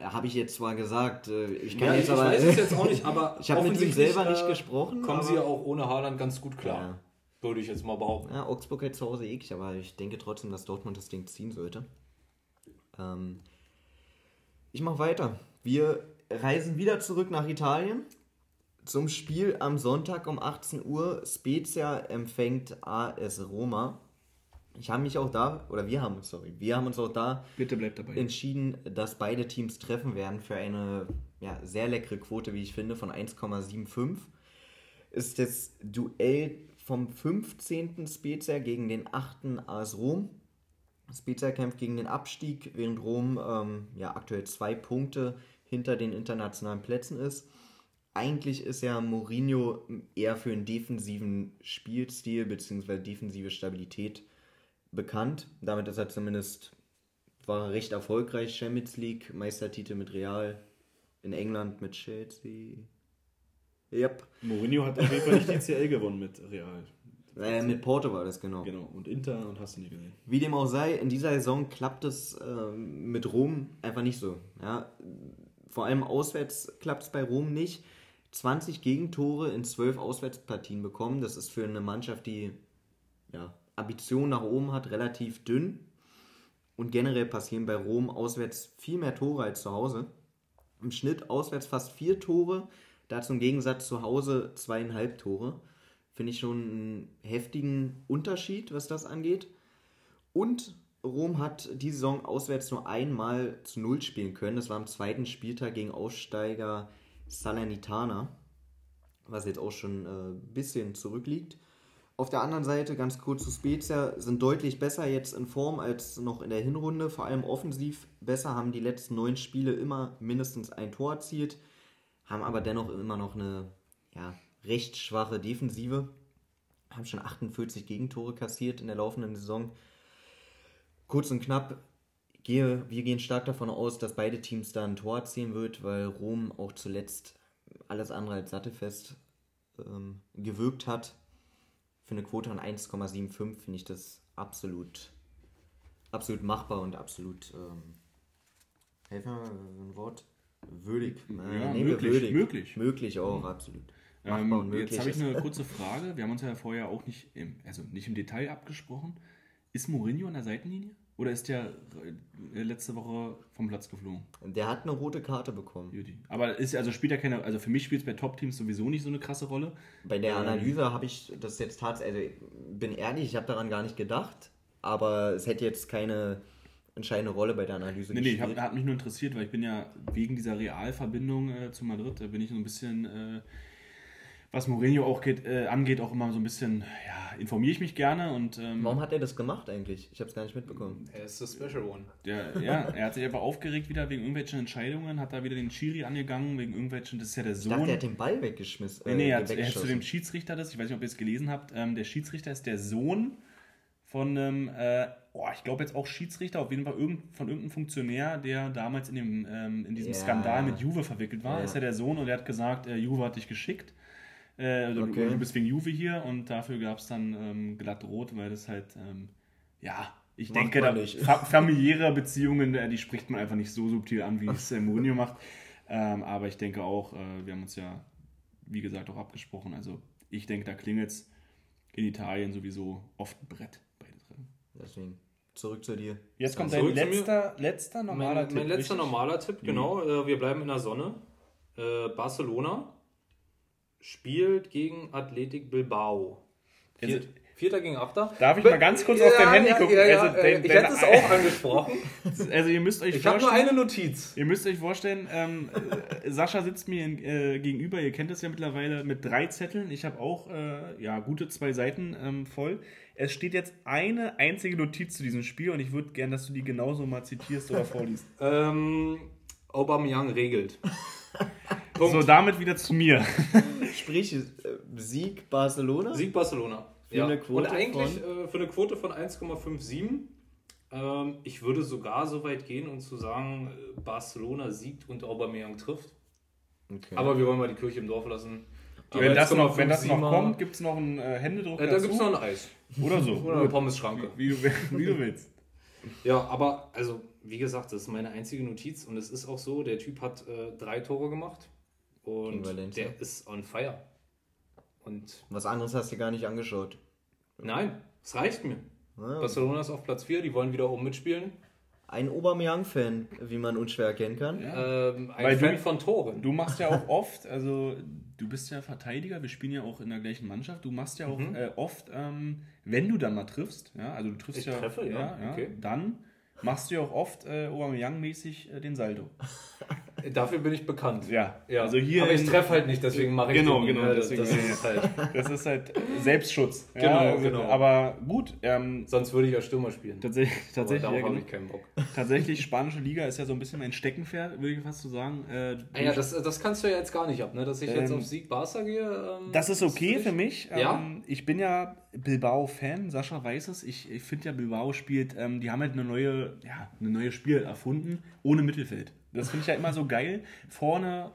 ja. Habe ich jetzt zwar gesagt, äh, ich kann ja, jetzt ich aber. weiß es jetzt auch nicht, aber Ich habe mit ihm selber nicht äh, gesprochen, Kommen aber- sie ja auch ohne Haaland ganz gut klar. Würde ich jetzt mal behaupten. Ja, Augsburg hält zu Hause eklig, aber ich denke trotzdem, dass Dortmund das Ding ziehen sollte. Ähm, ich mache weiter. Wir reisen wieder zurück nach Italien zum Spiel am Sonntag um 18 Uhr. Spezia empfängt AS Roma. Ich habe mich auch da, oder wir haben uns, sorry, wir haben uns auch da Bitte bleibt dabei. entschieden, dass beide Teams treffen werden für eine ja, sehr leckere Quote, wie ich finde, von 1,75. Ist das Duell vom 15. Spezia gegen den 8. AS Rom. Spezia kämpft gegen den Abstieg, während Rom ähm, ja, aktuell zwei Punkte hinter den internationalen Plätzen ist. Eigentlich ist ja Mourinho eher für einen defensiven Spielstil bzw. defensive Stabilität bekannt. Damit ist er zumindest war er recht erfolgreich. Champions League, Meistertitel mit Real, in England mit Chelsea. Yep. Mourinho hat auf jeden Fall nicht die CL gewonnen mit Real. Äh, mit Porto war das genau. Genau, und Inter und hast du nicht gesehen. Wie dem auch sei, in dieser Saison klappt es ähm, mit Rom einfach nicht so. Ja? Vor allem auswärts klappt es bei Rom nicht. 20 Gegentore in 12 Auswärtspartien bekommen. Das ist für eine Mannschaft, die ja, Ambitionen nach oben hat, relativ dünn. Und generell passieren bei Rom auswärts viel mehr Tore als zu Hause. Im Schnitt auswärts fast vier Tore, dazu im Gegensatz zu Hause zweieinhalb Tore. Finde ich schon einen heftigen Unterschied, was das angeht. Und Rom hat die Saison auswärts nur einmal zu Null spielen können. Das war am zweiten Spieltag gegen Aussteiger Salernitana, was jetzt auch schon ein äh, bisschen zurückliegt. Auf der anderen Seite, ganz kurz zu Spezia, sind deutlich besser jetzt in Form als noch in der Hinrunde. Vor allem offensiv besser, haben die letzten neun Spiele immer mindestens ein Tor erzielt, haben aber dennoch immer noch eine ja, recht schwache Defensive. Haben schon 48 Gegentore kassiert in der laufenden Saison. Kurz und knapp, gehe, wir gehen stark davon aus, dass beide Teams da ein Tor erzielen wird, weil Rom auch zuletzt alles andere als sattelfest ähm, gewirkt hat. Für eine Quote von 1,75 finde ich das absolut, absolut machbar und absolut, ähm, helfen wir mal ein Wort, würdig. Ja, wir möglich, würdig. möglich. Möglich auch, absolut. Machbar Ähm, jetzt habe ich eine kurze Frage. Wir haben uns ja vorher auch nicht im, also nicht im Detail abgesprochen. Ist Mourinho an der Seitenlinie? Oder ist der äh, letzte Woche vom Platz geflogen? Der hat eine rote Karte bekommen. Aber ist also spielt ja keine, also für mich spielt es bei Top-Teams sowieso nicht so eine krasse Rolle. Bei der Analyse habe ich das jetzt tatsächlich, also bin ehrlich, ich habe daran gar nicht gedacht, aber es hätte jetzt keine entscheidende Rolle bei der Analyse Nee, nee, ich hab, hat mich nur interessiert, weil ich bin ja wegen dieser Realverbindung äh, zu Madrid, da bin ich so ein bisschen, äh, was Mourinho auch geht, äh, angeht, auch immer so ein bisschen, ja, informiere ich mich gerne und ähm, Warum hat er das gemacht eigentlich? Ich habe es gar nicht mitbekommen. Er ist das Special One. der, ja, er hat sich einfach aufgeregt wieder wegen irgendwelchen Entscheidungen, hat da wieder den Schiri angegangen, wegen irgendwelchen, das ist ja der Ich Sohn. dachte, er hat den Ball weggeschmissen. Nee, nee, er hat, er hat zu dem Schiedsrichter das, ich weiß nicht, ob ihr es gelesen habt, ähm, der Schiedsrichter ist der Sohn von einem, äh, oh, ich glaube jetzt auch Schiedsrichter, auf jeden Fall irgend, von irgendeinem Funktionär, der damals in, dem, ähm, in diesem Ja. Skandal mit Juve verwickelt war. Ja. Ist ja der Sohn und der hat gesagt, äh, Juve hat dich geschickt. Äh, also Okay. du, bist wegen Juve hier und dafür gab es dann ähm, glatt rot, weil das halt, ähm, ja, ich Macht denke, da, familiäre Beziehungen, äh, die spricht man einfach nicht so subtil an, wie es äh, Mourinho macht. Ähm, aber ich denke auch, äh, wir haben uns ja, wie gesagt, auch abgesprochen. Also ich denke, da klingelt es in Italien sowieso oft ein Brett. Deswegen, zurück zu dir. Jetzt kommt dein letzter, letzter normaler Mein, Tipp. mein letzter richtig? Mhm. normaler Tipp, genau. Äh, wir bleiben in der Sonne. Äh, Barcelona spielt gegen Athletic Bilbao. Also- Viert, Vierter gegen Achter. Darf ich mal ganz kurz auf dein Handy gucken? Ja, ja, Also, dein- ich hätte es auch angesprochen. Also ihr müsst euch Ich habe nur vorstellen, eine Notiz. ihr müsst euch vorstellen, ähm, äh, Sascha sitzt mir in, äh, gegenüber, ihr kennt das ja mittlerweile, mit drei Zetteln. Ich habe auch äh, ja, gute zwei Seiten ähm, voll. Es steht jetzt eine einzige Notiz zu diesem Spiel und ich würde gern, dass du die genauso mal zitierst oder vorliest. Ähm, Aubameyang regelt. Punkt. So, damit wieder zu mir. Sprich, äh, Sieg Barcelona? Sieg Barcelona. Für eine Quote Und eigentlich äh, für eine Quote von 1,57. Ähm, ich würde sogar so weit gehen und zu sagen, äh, Barcelona siegt und Aubameyang trifft. Okay. Aber wir wollen mal die Kirche im Dorf lassen. Wenn das noch, wenn das noch 1,57er, kommt, gibt es noch einen äh, Händedruck Äh, da gibt es noch ein Eis. Oder so. Oder eine Pommesschranke. Wie, wie, du, wie du willst. Ja, aber also, wie gesagt, das ist meine einzige Notiz und es ist auch so, der Typ hat äh, drei Tore gemacht und der ist on fire. Und Was anderes hast du gar nicht angeschaut. nein, es reicht mir. Ah, Barcelona ist auf Platz 4, die wollen wieder oben mitspielen. Ein Aubameyang-Fan, wie man unschwer erkennen kann. Ähm, ein Weil du- Fan von Toren. Du machst ja auch oft, also du bist ja Verteidiger, wir spielen ja auch in der gleichen Mannschaft, du machst ja auch Mhm. äh, oft, ähm, wenn du dann mal triffst, ja, also du triffst Ich ja, treffe, ja, okay. dann machst du ja auch oft äh, Aubameyang-mäßig äh, den Saldo. Dafür bin ich bekannt. Ja, Ja, also hier aber ich treffe halt nicht, deswegen mache ich Genau, den, genau? Das, deswegen- das ist halt. das ist halt Selbstschutz. ja, Genau, also, genau. Aber gut, ähm, Sonst würde ich ja Stürmer spielen. tatsächlich, Aber tatsächlich, darauf ja, habe genau. ich keinen Bock. tatsächlich spanische Liga ist ja so ein bisschen mein Steckenpferd, würde ich fast so sagen. Äh, Ah ja, das, das kannst du ja jetzt gar nicht ab, ne? dass ich jetzt Ähm, auf Sieg Barca gehe. Ähm, Das ist okay für mich. Ja? Ähm, ich bin ja Bilbao-Fan, Sascha weiß es. Ich, ich finde ja, Bilbao spielt, ähm, die haben halt eine neue, ja, eine neue Spiel erfunden, ohne Mittelfeld. Das finde ich ja immer so geil. Vorne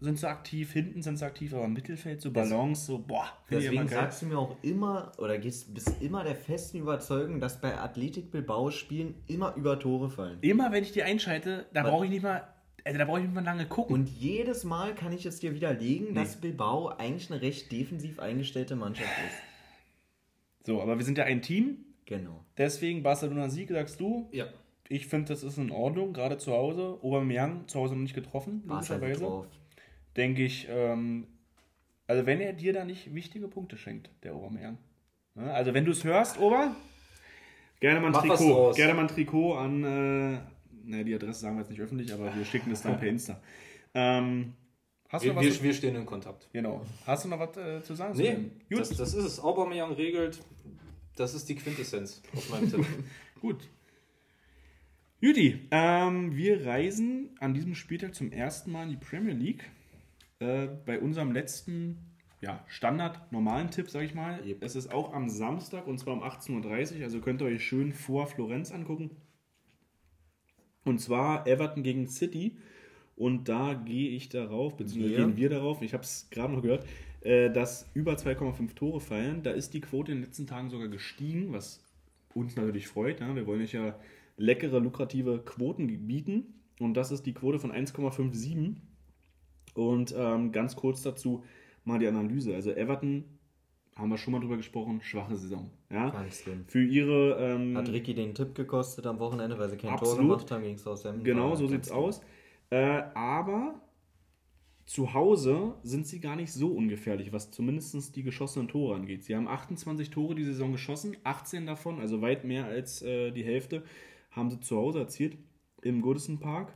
sind sie aktiv, hinten sind sie aktiv, aber im Mittelfeld so Balance, so, boah, Deswegen sagst du mir auch immer, oder gehst, bist immer der festen Überzeugung, dass bei Athletik Bilbao Spielen immer über Tore fallen. Immer wenn ich die einschalte, da brauche ich nicht mal, also da brauche ich nicht mal lange gucken. Und jedes Mal kann ich es dir widerlegen, dass Bilbao eigentlich eine recht defensiv eingestellte Mannschaft ist. So, aber wir sind ja ein Team, Genau. deswegen Barcelona Sieg, sagst du. Ja. Ich finde, das ist in Ordnung, gerade zu Hause. Aubameyang zu Hause noch nicht getroffen, logischerweise. denke ich, ähm, also wenn er dir da nicht wichtige Punkte schenkt, der Obermeier. Ja, also wenn du es hörst, Ober, gerne mal ein Mach Trikot. Gerne mal ein Trikot an, äh, naja, die Adresse sagen wir jetzt nicht öffentlich, aber wir schicken es dann per Insta. Ähm, hast du Wir, was? wir, wir stehen in Kontakt. genau. Hast du noch was äh, zu sagen? zu Nee? Gut, das, das ist es. Aubameyang regelt. Das ist die Quintessenz aus meinem Tipp. gut. Judy, ähm, wir reisen an diesem Spieltag zum ersten Mal in die Premier League. Äh, bei unserem letzten ja, Standard normalen Tipp, sag ich mal. Yep. Es ist auch am Samstag und zwar um 18.30 Uhr, also könnt ihr euch schön vor Florenz angucken. Und zwar Everton gegen City. Und da gehe ich darauf, beziehungsweise Wir? gehen wir darauf, ich habe es gerade noch gehört, äh, dass über 2,5 Tore fallen. Da ist die Quote in den letzten Tagen sogar gestiegen, was uns natürlich freut. Ja? Wir wollen euch ja leckere, lukrative Quoten bieten. Und das ist die Quote von 1,57. Und ähm, ganz kurz dazu mal die Analyse. Also Everton haben wir schon mal drüber gesprochen, schwache Saison. Ja? Ganz schlimm. Für ihre. Ähm, Hat Ricky den Tipp gekostet am Wochenende, weil sie kein Tor Absolut. gemacht haben gegen Southampton? Genau, so sieht's schlimm. aus. Äh, aber zu Hause sind sie gar nicht so ungefährlich, was zumindest die geschossenen Tore angeht. Sie haben 28 Tore die Saison geschossen, 18 davon, also weit mehr als äh, die Hälfte, haben sie zu Hause erzielt im Goodison Park.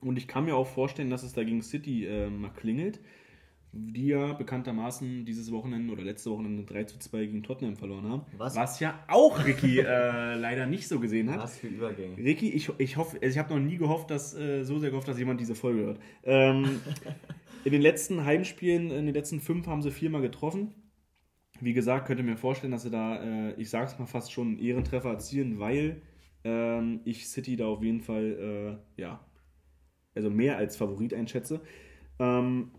Und ich kann mir auch vorstellen, dass es da gegen City äh, mal klingelt, die ja bekanntermaßen dieses Wochenende oder letzte Wochenende 3 zu 2 gegen Tottenham verloren haben. Was? ja auch Ricky äh, leider nicht so gesehen hat. Was für Übergänge. Ricky, ich, ich hoffe, also ich habe noch nie gehofft, dass äh, so sehr gehofft, dass jemand diese Folge hört. Ähm, in den letzten Heimspielen, in den letzten fünf haben sie viermal getroffen. Wie gesagt, könnt ihr mir vorstellen, dass sie da, äh, ich sag's mal fast schon, einen Ehrentreffer erzielen, weil ähm, ich City da auf jeden Fall, äh, ja, also mehr als Favorit einschätze. Ähm,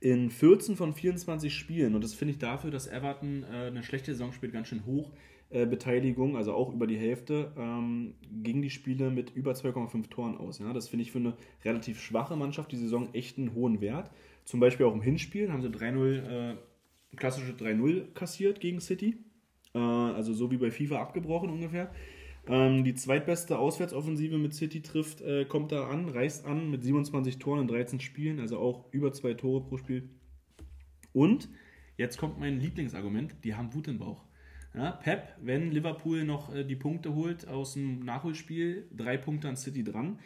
in 14 von 24 Spielen, und das finde ich dafür, dass Everton äh, eine schlechte Saison spielt, ganz schön hoch, äh, Beteiligung, also auch über die Hälfte, ähm, gingen die Spiele mit über 2,5 Toren aus. Ja? Das finde ich für eine relativ schwache Mannschaft die Saison echt einen hohen Wert. Zum Beispiel auch im Hinspiel haben sie 3-0, äh, klassische 3-0 kassiert gegen City. Äh, also so wie bei FIFA abgebrochen ungefähr. Ähm, die zweitbeste Auswärtsoffensive mit City trifft, äh, kommt da an, reißt an mit 27 Toren in 13 Spielen, also auch über zwei Tore pro Spiel. Und jetzt kommt mein Lieblingsargument, die haben Wut im Bauch. Ja, Pep, wenn Liverpool noch äh, die Punkte holt aus dem Nachholspiel, drei Punkte an City dran.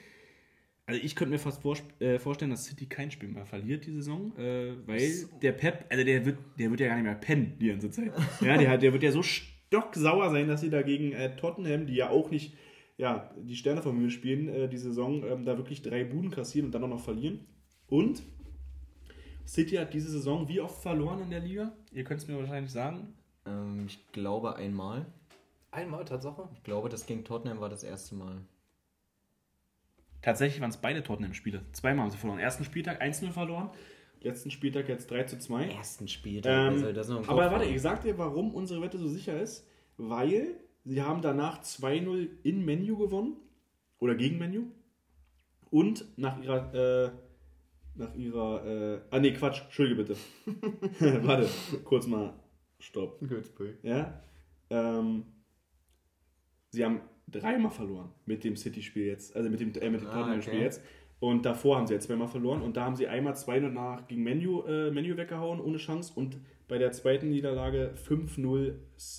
Also ich könnte mir fast vor, äh, vorstellen, dass City kein Spiel mehr verliert die Saison, äh, weil der Pep, also der wird, der wird ja gar nicht mehr pennen die ganze Zeit. Ja, der, der wird ja so stocksauer sein, dass sie dagegen äh, Tottenham, die ja auch nicht ja, die Sterne vom Himmel spielen, äh, die Saison ähm, da wirklich drei Buden kassieren und dann auch noch verlieren. Und City hat diese Saison wie oft verloren in der Liga? Ihr könnt es mir wahrscheinlich sagen. Ähm, ich glaube einmal. Einmal, Tatsache. Ich glaube, das gegen Tottenham war das erste Mal. Tatsächlich waren es beide Tottenham-Spiele. Zweimal haben sie verloren. Ersten Spieltag 1-0 verloren, letzten Spieltag jetzt 3 zu 2. Ersten Spieltag. Ähm, soll das noch im aber warte, ich sag dir, warum unsere Wette so sicher ist. Weil sie haben danach 2-0 in Menu gewonnen. Oder gegen Menu. Und nach ihrer, äh, nach ihrer, äh, ah nee, Quatsch, entschuldige bitte. warte, kurz mal, stopp. Würzburg. Ja, ähm, sie haben dreimal verloren mit dem City-Spiel jetzt, also mit dem, äh, mit dem Ah, Tottenham-Spiel okay. jetzt. Und davor haben sie jetzt zweimal verloren und da haben sie einmal 2-0 nach gegen Menu, äh, Menu weggehauen, ohne Chance. Und bei der zweiten Niederlage 5-0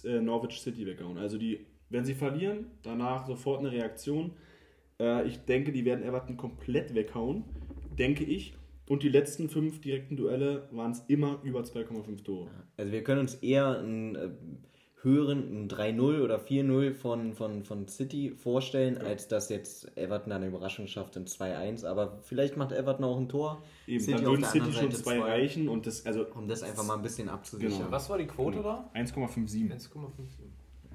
äh, Norwich City weggehauen. Also die, wenn sie verlieren, danach sofort eine Reaktion. Äh, ich denke, die werden Everton komplett weghauen, denke ich. Und die letzten fünf direkten Duelle waren es immer über 2,5 Tore. Also wir können uns eher einen äh, höheren einen 3-0 oder 4-0 von, von, von City vorstellen, als dass jetzt Everton eine Überraschung schafft in 2-1. Aber vielleicht macht Everton auch ein Tor. Eben, City dann würden City schon zwei zwei. reichen und das, also Um das einfach mal ein bisschen abzusichern. Genau. Was war die Quote da? 1,57. 1,5. Jetzt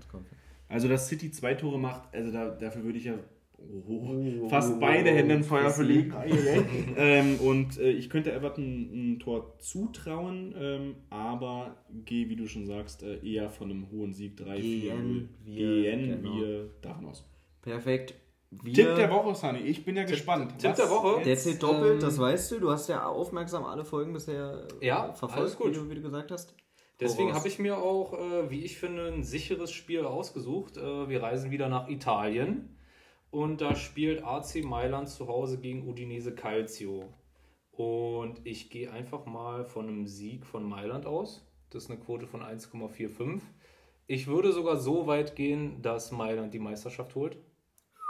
kommt- Also, dass City zwei Tore macht, also da, dafür würde ich ja oh, fast beide Hände im Feuer verlegen. ähm, und äh, ich könnte Everton ein Tor zutrauen, ähm, aber gehe, wie du schon sagst, äh, eher von einem hohen Sieg 3 4 Gehen wir, genau. wir davon aus. Perfekt. Wir, Tipp der Woche, Sunny. Ich bin ja gespannt. Tipp der Woche? Der zählt doppelt, Ähm, das weißt du. Du hast ja aufmerksam alle Folgen bisher äh, Ja, verfolgt. Wie, du, wie du gesagt hast. Deswegen habe ich mir auch, äh, wie ich finde, ein sicheres Spiel ausgesucht. Äh, wir reisen wieder nach Italien und da spielt AC Mailand zu Hause gegen Udinese Calcio. Und ich gehe einfach mal von einem Sieg von Mailand aus. Das ist eine Quote von 1,45. Ich würde sogar so weit gehen, dass Mailand die Meisterschaft holt.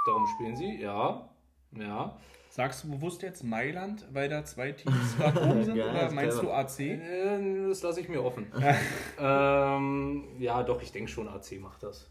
Darum spielen sie, ja. Ja. Sagst du bewusst jetzt Mailand, weil da zwei Teams gerade oben sind? Geil, oder meinst du. AC? Äh, Das lasse ich mir offen. ähm, ja, doch, ich denke schon, AC macht das.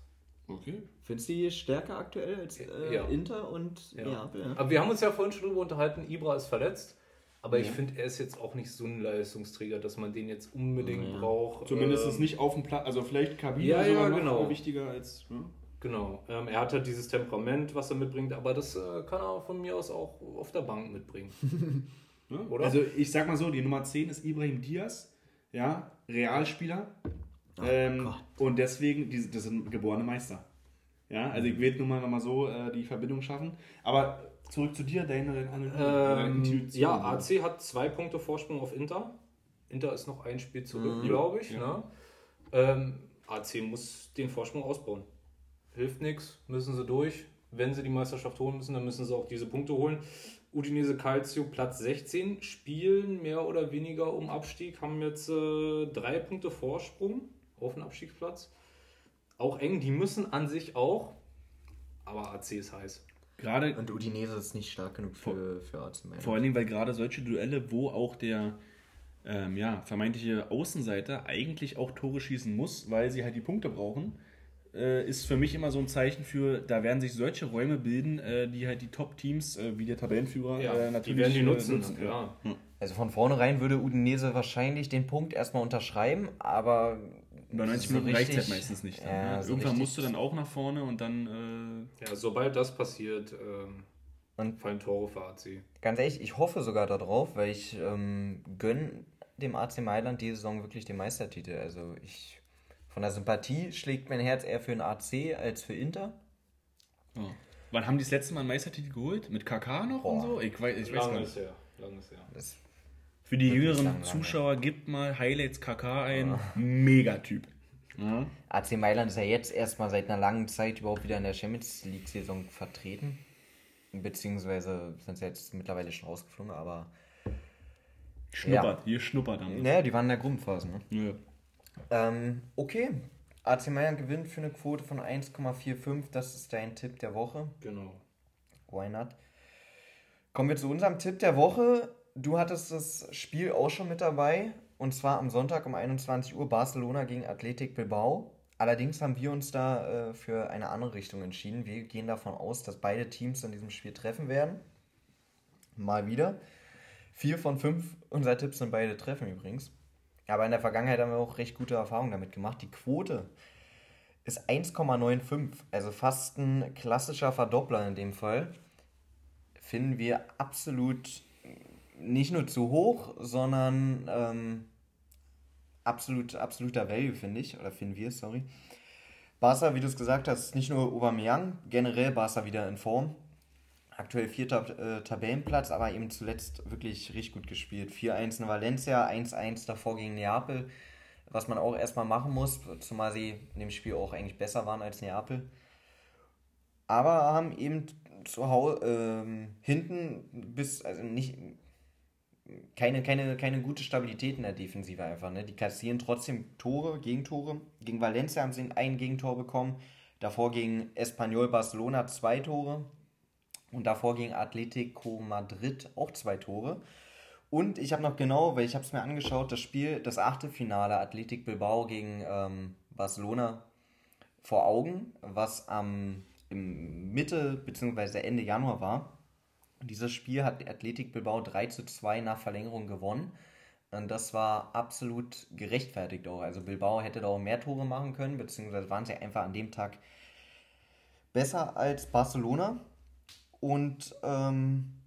Okay. Findest du die stärker aktuell als äh, Ja. Inter und Ja. Neapel? Ja. Aber wir haben uns ja vorhin schon darüber unterhalten, Ibra ist verletzt. Aber ich finde, er ist jetzt auch nicht so ein Leistungsträger, dass man den jetzt unbedingt Ja. braucht. Zumindest Ähm, nicht auf dem Platz, also vielleicht Kabine Ja, sogar noch genau. wichtiger als. Ne? Genau. Ähm, er hat halt dieses Temperament, was er mitbringt, aber das äh, kann er von mir aus auch auf der Bank mitbringen. Ne? Oder? Also ich sag mal so, die Nummer 10 ist Ibrahim Diaz, ja, Realspieler. ähm, Gott. und deswegen, die, das sind geborene Meister. Ja, also ich will nur mal, noch mal so äh, die Verbindung schaffen. Aber zurück zu dir, deine, Ähm, ja, AC hat zwei Punkte Vorsprung auf Inter. Inter ist noch ein Spiel zurück, glaube ich. Ne? Ähm, AC muss den Vorsprung ausbauen. Hilft nichts, müssen sie durch. Wenn sie die Meisterschaft holen müssen, dann müssen sie auch diese Punkte holen. Udinese Calcio Platz 16, spielen mehr oder weniger um Abstieg, haben jetzt äh, drei Punkte Vorsprung auf den Abstiegsplatz. Auch eng, die müssen an sich auch, aber AC ist heiß. Gerade Und Udinese ist nicht stark genug für, für AC Mailand. Vor allen Dingen, weil gerade solche Duelle, wo auch der ähm, ja, vermeintliche Außenseiter eigentlich auch Tore schießen muss, weil sie halt die Punkte brauchen, äh, ist für mich immer so ein Zeichen für, da werden sich solche Räume bilden, äh, die halt die Top-Teams, äh, wie der Tabellenführer, äh, natürlich die werden die äh, nutzen, klar. Also von vornherein würde Udinese wahrscheinlich den Punkt erstmal unterschreiben, aber Über 90 so Minuten reicht es halt meistens nicht. Dann, Ja, ne? so Irgendwann musst du dann auch nach vorne und dann äh, Ja, sobald das passiert, ähm, Und- fallen Tore für AC. Ganz ehrlich, ich hoffe sogar darauf, weil ich ähm, gönne dem AC Mailand diese Saison wirklich den Meistertitel. Also ich von der Sympathie schlägt mein Herz eher für den AC als für Inter. ja. Wann haben die das letzte Mal einen Meistertitel geholt? Mit KK noch und Boah. so? Ich weiß, ich weiß gar Lange nicht. ist her. Lange ist her. Das, Für die Wirklich jüngeren lange. Zuschauer gibt mal Highlights KK ein. Megatyp. Ja. AC Mailand ist ja jetzt erstmal seit einer langen Zeit überhaupt wieder in der Champions League-Saison vertreten. Beziehungsweise sind sie jetzt mittlerweile schon rausgeflogen, aber Schnuppert, hier schnuppert damit. naja, die waren in der Gruppenphase. Ne? Ja. Ähm, okay. AC Mailand gewinnt für eine Quote von 1,45. Das ist dein Tipp der Woche. Genau. Why not? Kommen wir zu unserem Tipp der Woche. Du hattest das Spiel auch schon mit dabei. Und zwar am Sonntag um 21 Uhr Barcelona gegen Athletic Bilbao. Allerdings haben wir uns da äh, für eine andere Richtung entschieden. Wir gehen davon aus, dass beide Teams in diesem Spiel treffen werden. Mal wieder. Vier von fünf unserer Tipps sind beide Treffen übrigens. Aber in der Vergangenheit haben wir auch recht gute Erfahrungen damit gemacht. Die Quote ist 1,95, also fast ein klassischer Verdoppler in dem Fall. Finden wir absolut nicht nur zu hoch, sondern ähm, absolut, absoluter Value, finde ich. Oder finden wir sorry. Barca, wie du es gesagt hast, ist nicht nur Aubameyang, generell Barca wieder in Form. Aktuell vierter äh, Tabellenplatz, aber eben zuletzt wirklich richtig gut gespielt. 4-1 in Valencia, 1-1 davor gegen Neapel, was man auch erstmal machen muss, zumal sie in dem Spiel auch eigentlich besser waren als Neapel. Aber haben eben zu Hause ähm, hinten bis, also nicht, keine, keine, keine gute Stabilität in der Defensive einfach. Ne? Die kassieren trotzdem Tore, Gegentore. Gegen Valencia haben sie ein Gegentor bekommen. Davor gegen Espanyol Barcelona zwei Tore. Und davor gegen Atletico Madrid auch zwei Tore. Und ich habe noch genau, weil ich habe es mir angeschaut, das Spiel, das achte Finale Athletic Bilbao gegen ähm, Barcelona vor Augen, was am im Mitte bzw. Ende Januar war. Dieses Spiel hat Athletic Bilbao 3 zu 2 nach Verlängerung gewonnen. Und das war absolut gerechtfertigt auch. Also Bilbao hätte da auch mehr Tore machen können, beziehungsweise waren sie einfach an dem Tag besser als Barcelona. Und ähm,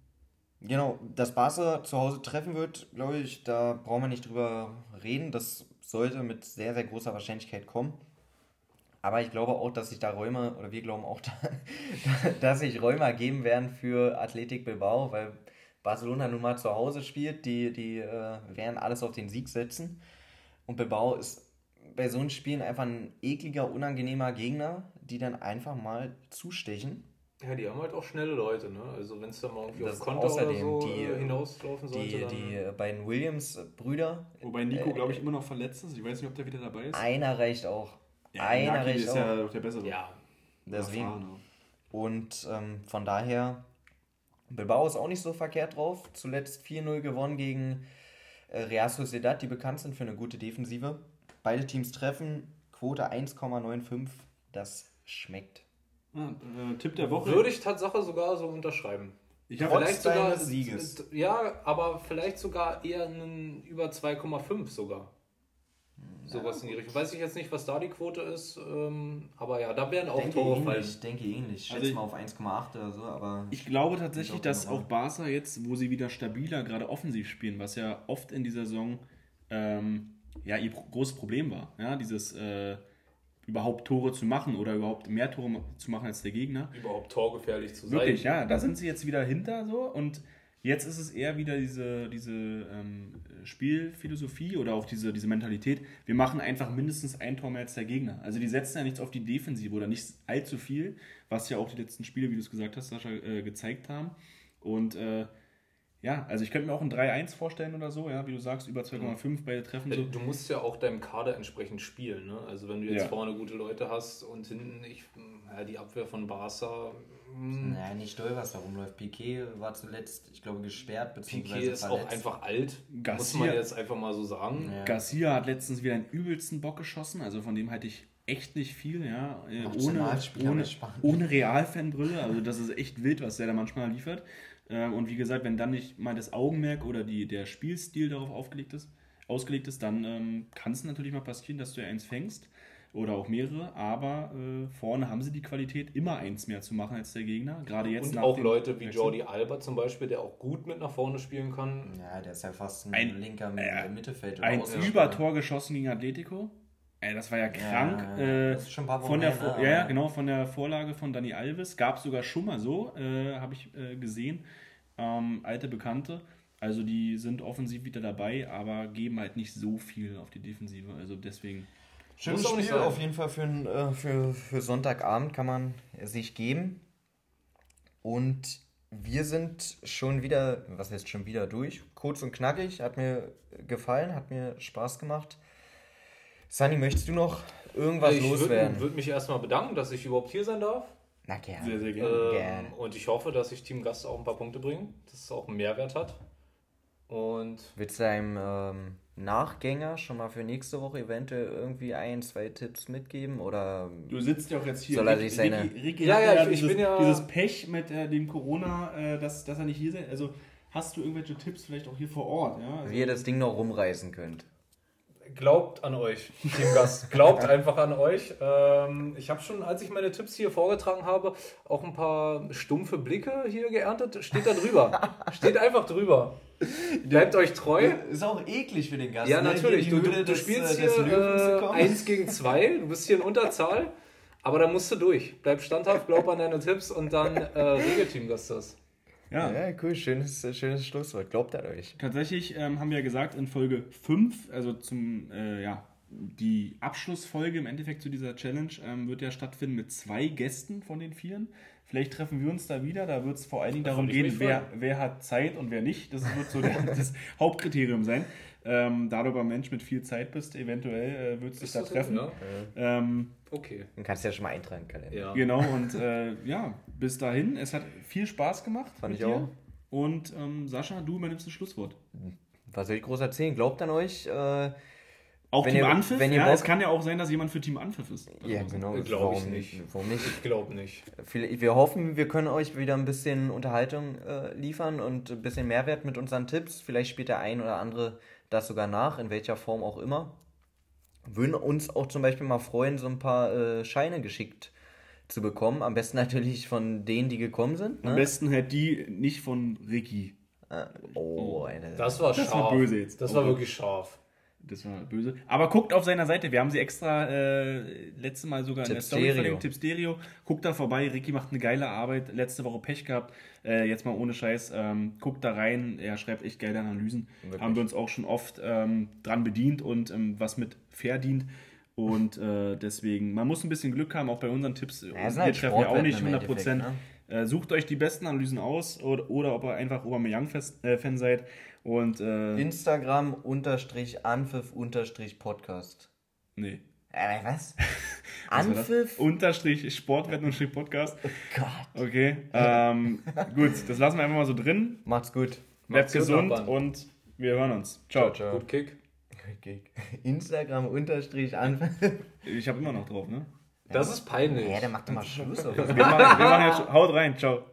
genau, dass Barca zu Hause treffen wird, glaube ich, da brauchen wir nicht drüber reden. Das sollte mit sehr, sehr großer Wahrscheinlichkeit kommen. Aber ich glaube auch, dass sich da Räume, oder wir glauben auch, dass sich Räume ergeben werden für Athletic Bilbao, weil Barcelona nun mal zu Hause spielt. Die, die äh, werden alles auf den Sieg setzen. Und Bilbao ist bei so einem Spielen einfach ein ekliger, unangenehmer Gegner, die dann einfach mal zustechen. Ja, die haben halt auch schnelle Leute, ne? Also wenn es dann mal irgendwie Das auf Konter außerdem oder so die, äh, hinauslaufen sollte, Die, dann... die äh, beiden Williams-Brüder, Wobei Nico, glaube ich, immer noch verletzt ist. Ich weiß nicht, ob der wieder dabei ist. einer reicht auch. Ja, einer ist auch. ja doch der bessere. ja, Deswegen. Erfahrener. Und ähm, von daher, Bilbao ist auch nicht so verkehrt drauf. Zuletzt 4-0 gewonnen gegen äh, Real Sociedad, die bekannt sind für eine gute Defensive. Beide Teams treffen, Quote 1,95. Das schmeckt. Ah, äh, Tipp der Woche. würde ich Tatsache sogar so unterschreiben. ich habe Vielleicht sogar, Sieges. ja, aber vielleicht sogar eher einen über 2,5 sogar. Sowas in die Richtung. Weiß ich jetzt nicht, was da die Quote ist, ähm, aber ja, da werden auch denke Tore fallen. ähnlich, denke ähnlich. Schätze Also ich- mal auf 1,8 oder so, aber Ich glaube tatsächlich, Ich dass auch Barca jetzt, wo sie wieder stabiler, gerade offensiv spielen, was ja oft in dieser Saison ähm, ja, ihr großes Problem war. Ja, dieses äh, überhaupt Tore zu machen oder überhaupt mehr Tore zu machen als der Gegner. Überhaupt torgefährlich zu sein. Wirklich, ja, da sind sie jetzt wieder hinter so und Jetzt ist es eher wieder diese, diese ähm, Spielphilosophie oder auch diese, diese Mentalität. Wir machen einfach mindestens ein Tor mehr als der Gegner. Also die setzen ja nichts auf die Defensive oder nicht allzu viel, was ja auch die letzten Spiele, wie du es gesagt hast, Sascha, äh, gezeigt haben. Und äh, ja, also ich könnte mir auch ein 3-1 vorstellen oder so, ja, wie du sagst, über 2,5 beide Treffen. So. Du musst ja auch deinem Kader entsprechend spielen. Ne? Also wenn du jetzt Ja. vorne gute Leute hast und hinten ich, ja, die Abwehr von Barca, Naja, nicht doll, was da rumläuft. Piquet war zuletzt, ich glaube, gesperrt bzw. Piquet ist auch einfach alt, muss Garcia- man jetzt einfach mal so sagen. Ja. Garcia hat letztens wieder einen übelsten Bock geschossen, also von dem halte ich echt nicht viel, ja. Äh, Ohne, ohne, ohne Realfanbrille, also das ist echt wild, was der da manchmal liefert. Ähm, Und wie gesagt, wenn dann nicht mal das Augenmerk oder die, der Spielstil darauf aufgelegt ist, ausgelegt ist, dann ähm, kann es natürlich mal passieren, dass du eins fängst oder auch mehrere, aber äh, vorne haben sie die Qualität, immer eins mehr zu machen als der Gegner. Gerade jetzt Und nach auch Leute wie Wechsel. Jordi Alba zum Beispiel, der auch gut mit nach vorne spielen kann. Ja, der ist ja fast ein, Ein- linker äh, Mittelfeld. oder Ein. Übertor geschossen gegen Atletico. Ey, das war ja krank. Ja, äh, das ist schon ein paar Wochen von der, her, ne? ja, genau, von der Vorlage von Dani Alves. Gab es sogar schon mal so, äh, habe ich äh, gesehen. Ähm, alte Bekannte. Also die sind offensiv wieder dabei, aber geben halt nicht so viel auf die Defensive. Also deswegen. Schönes Muss auch nicht Spiel sein. auf jeden Fall für, ein, äh, für, für Sonntagabend kann man sich geben. Und wir sind schon wieder, was heißt schon wieder durch? Kurz und knackig, hat mir gefallen, hat mir Spaß gemacht. Sunny, möchtest du noch irgendwas ich loswerden? würde würd mich erstmal bedanken, dass ich überhaupt hier sein darf. Na gerne. Sehr, sehr gerne. Ähm, Gerne. und ich hoffe, dass ich Team Gast auch ein paar Punkte bringe, dass es auch einen Mehrwert hat. Und Willst du deinem ähm, Nachgänger schon mal für nächste Woche eventuell irgendwie ein, zwei Tipps mitgeben? Oder Du sitzt ja auch jetzt hier. Soll er sich seine- Ricky, Ricky Ja, ja, ja, ich- ich dieses, bin ja- dieses Pech mit äh, dem Corona, äh, dass, dass er nicht hier ist. Also hast du irgendwelche Tipps vielleicht auch hier vor Ort? Ja? Also, wie ihr das Ding noch rumreißen könnt? Glaubt an euch, Team Gast. glaubt einfach an euch. Ähm, ich habe schon, als ich meine Tipps hier vorgetragen habe, auch ein paar stumpfe Blicke hier geerntet. Steht da drüber. Steht einfach drüber. Bleibt euch treu. Ist auch eklig für den Gast. Ja, ne? natürlich. Du, du, du des, spielst äh, des hier zu äh, kommen. 1 gegen 2. Du bist hier in Unterzahl. Aber da musst du durch. Bleib standhaft, glaub an deine Tipps und dann äh, regelt Team Gast das. Ja. Ja, cool, schönes, schönes Schlusswort. Glaubt an euch. Tatsächlich ähm, haben wir ja gesagt, in Folge 5, also zum, äh, ja, die Abschlussfolge im Endeffekt zu dieser Challenge ähm, wird ja stattfinden mit zwei Gästen von den Vieren. Vielleicht treffen wir uns da wieder. Da wird es vor allen Dingen darum gehen, wer, wer hat Zeit und wer nicht. Das wird so der, das Hauptkriterium sein. Ähm, da du aber ein Mensch mit viel Zeit bist, eventuell äh, wird es dich da treffen. Ja? Ähm, Okay. Dann kannst du ja schon mal eintragen, Kalender. Ja. Genau, und äh, ja, bis dahin. Es hat viel Spaß gemacht. Fand mit ich dir. auch. Und ähm, Sascha, du übernimmst das Schlusswort. Was soll ich groß erzählen? Glaubt an euch. Äh, Auch Wenn Team ihr- Anpfiff? wenn ihr ja, Bock- es kann ja auch sein, dass jemand für Team Anpfiff ist. ja, genau. Glaub ich warum nicht. Warum nicht? Ich glaube nicht. Wir hoffen, wir können euch wieder ein bisschen Unterhaltung äh, liefern und ein bisschen Mehrwert mit unseren Tipps. Vielleicht spielt der ein oder andere das sogar nach, in welcher Form auch immer. Würden uns auch zum Beispiel mal freuen, so ein paar äh, Scheine geschickt zu bekommen. Am besten natürlich von denen, die gekommen sind. Am Ne? besten halt die nicht von Ricky. Äh, oh, eine, Das war Das scharf. war böse jetzt. Das war wirklich scharf. Das war böse. Aber guckt auf seiner Seite. Wir haben sie extra äh, letzte Mal sogar in der Story Tipstereo. verlinkt. Tipstereo. Guckt da vorbei. Ricky macht eine geile Arbeit. Letzte Woche Pech gehabt. Äh, jetzt mal ohne Scheiß. Ähm, guckt da rein. Er schreibt echt geile Analysen. Wirklich. Haben wir uns auch schon oft ähm, dran bedient und ähm, was mit verdient. Und äh, deswegen, man muss ein bisschen Glück haben, auch bei unseren Tipps. Ja, wir halt treffen ja auch nicht im 100 Prozent. Endeffekt, Äh, sucht euch die besten Analysen aus oder, oder ob ihr einfach Aubameyang-Fan seid. Und äh, Instagram unterstrich Anpfiff unterstrich Podcast. nee. Äh, was? Anpfiff? Unterstrich Sportwetten und Strich Podcast. Gott. Okay. Ähm, gut, das lassen wir einfach mal so drin. Macht's gut. Bleibt Macht's gut, gesund und wir hören uns. Ciao. ciao. Gut Kick. Okay. Instagram unterstrich Anpfiff. Ich habe immer noch drauf, ne? Das ist peinlich. Ja, der macht doch mal Schluss. Wir machen, wir machen jetzt, haut rein. Ciao.